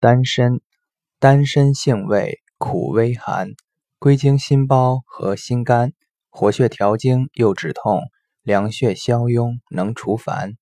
丹参，丹参性味苦微寒，归经心包和心肝，活血调经又止痛，凉血消痈，能除烦。